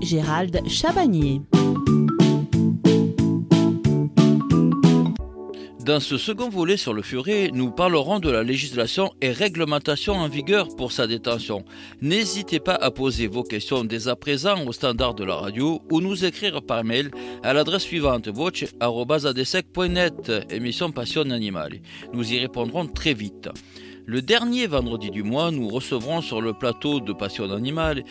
Gérald. Dans ce second volet sur le furet, nous parlerons de la législation et réglementation en vigueur pour sa détention. N'hésitez pas à poser vos questions dès à présent au standard de la radio ou nous écrire par mail à l'adresse suivante voce.adesec.net, émission Passion Animale. Nous y répondrons très vite. Le dernier vendredi du mois, nous recevrons sur le plateau de Passion Animale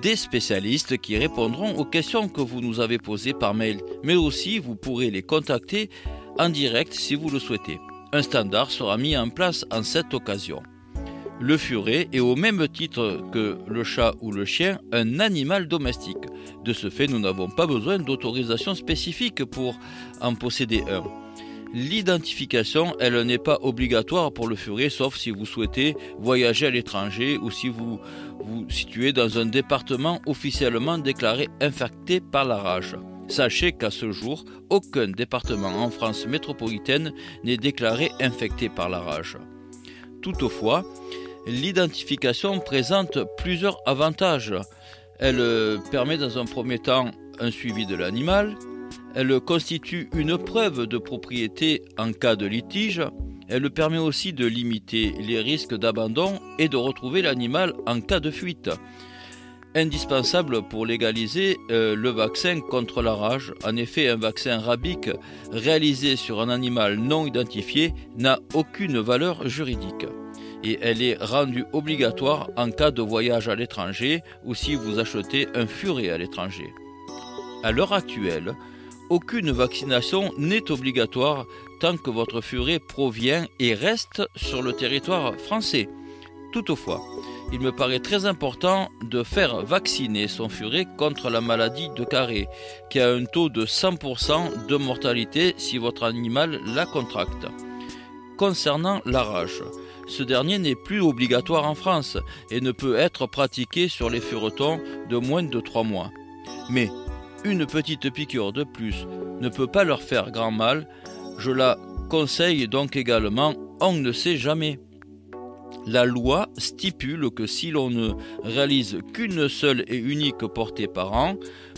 des spécialistes qui répondront aux questions que vous nous avez posées par mail, mais aussi vous pourrez les contacter en direct si vous le souhaitez. Un standard sera mis en place en cette occasion. Le furet est au même titre que le chat ou le chien un animal domestique. De ce fait, nous n'avons pas besoin d'autorisation spécifique pour en posséder un. L'identification, elle n'est pas obligatoire pour le furet, sauf si vous souhaitez voyager à l'étranger ou si vous vous situez dans un département officiellement déclaré infecté par la rage. Sachez qu'à ce jour, aucun département en France métropolitaine n'est déclaré infecté par la rage. Toutefois, l'identification présente plusieurs avantages. Elle permet dans un premier temps un suivi de l'animal, elle constitue une preuve de propriété en cas de litige, elle permet aussi de limiter les risques d'abandon et de retrouver l'animal en cas de fuite indispensable pour légaliser euh, le vaccin contre la rage. En effet, un vaccin rabique réalisé sur un animal non identifié n'a aucune valeur juridique. Et elle est rendue obligatoire en cas de voyage à l'étranger ou si vous achetez un furet à l'étranger. À l'heure actuelle, aucune vaccination n'est obligatoire tant que votre furet provient et reste sur le territoire français. Toutefois, il me paraît très important de faire vacciner son furet contre la maladie de Carré, qui a un taux de 100% de mortalité si votre animal la contracte. Concernant la rage, ce dernier n'est plus obligatoire en France et ne peut être pratiqué sur les furetons de moins de 3 mois. Mais une petite piqûre de plus ne peut pas leur faire grand mal, je la conseille donc également, on ne sait jamais. La loi stipule que si l'on ne réalise qu'une seule et unique portée par an,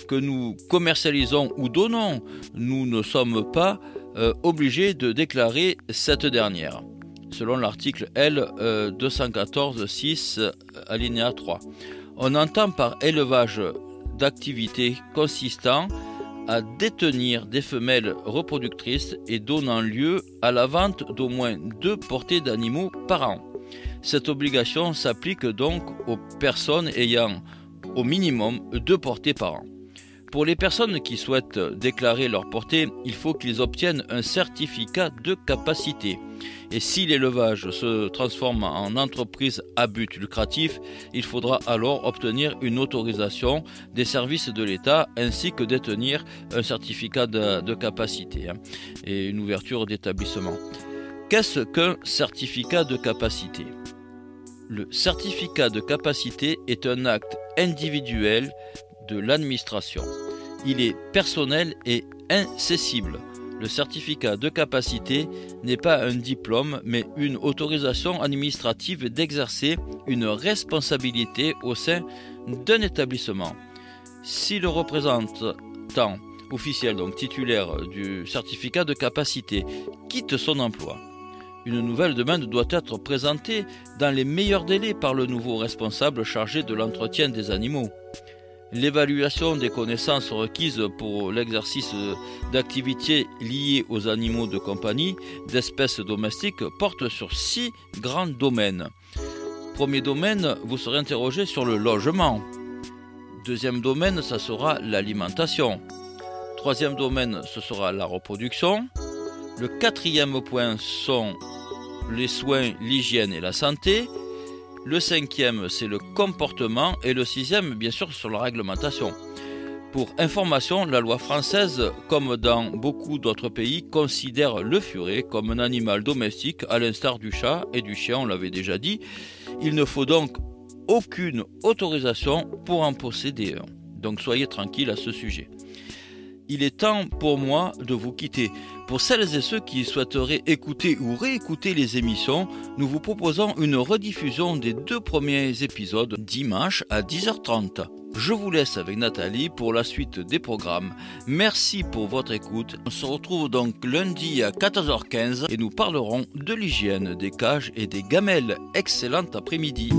que nous commercialisons ou donnons, nous ne sommes pas euh, obligés de déclarer cette dernière, selon l'article L 214.6 euh, alinéa 3. On entend par élevage d'activité consistant à détenir des femelles reproductrices et donnant lieu à la vente d'au moins deux portées d'animaux par an. Cette obligation s'applique donc aux personnes ayant au minimum deux portées par an. Pour les personnes qui souhaitent déclarer leur portée, il faut qu'ils obtiennent un certificat de capacité. Et si l'élevage se transforme en entreprise à but lucratif, il faudra alors obtenir une autorisation des services de l'État ainsi que détenir un certificat de, capacité hein, et une ouverture d'établissement. Qu'est-ce qu'un certificat de capacité? Le certificat de capacité est un acte individuel de l'administration. Il est personnel et incessible. Le certificat de capacité n'est pas un diplôme, mais une autorisation administrative d'exercer une responsabilité au sein d'un établissement. Si le représentant officiel, donc titulaire du certificat de capacité, quitte son emploi, une nouvelle demande doit être présentée dans les meilleurs délais par le nouveau responsable chargé de l'entretien des animaux. L'évaluation des connaissances requises pour l'exercice d'activités liées aux animaux de compagnie d'espèces domestiques porte sur six grands domaines. Premier domaine, vous serez interrogé sur le logement. Deuxième domaine, ça sera l'alimentation. Troisième domaine, ce sera la reproduction. Le quatrième point sont les soins, l'hygiène et la santé. Le cinquième, c'est le comportement. Et le sixième, bien sûr, sur la réglementation. Pour information, la loi française, comme dans beaucoup d'autres pays, considère le furet comme un animal domestique, à l'instar du chat et du chien, on l'avait déjà dit. Il ne faut donc aucune autorisation pour en posséder un. Donc soyez tranquille à ce sujet. Il est temps pour moi de vous quitter. Pour celles et ceux qui souhaiteraient écouter ou réécouter les émissions, nous vous proposons une rediffusion des deux premiers épisodes dimanche à 10h30. Je vous laisse avec Nathalie pour la suite des programmes. Merci pour votre écoute. On se retrouve donc lundi à 14h15 et nous parlerons de l'hygiène des cages et des gamelles. Excellent après-midi.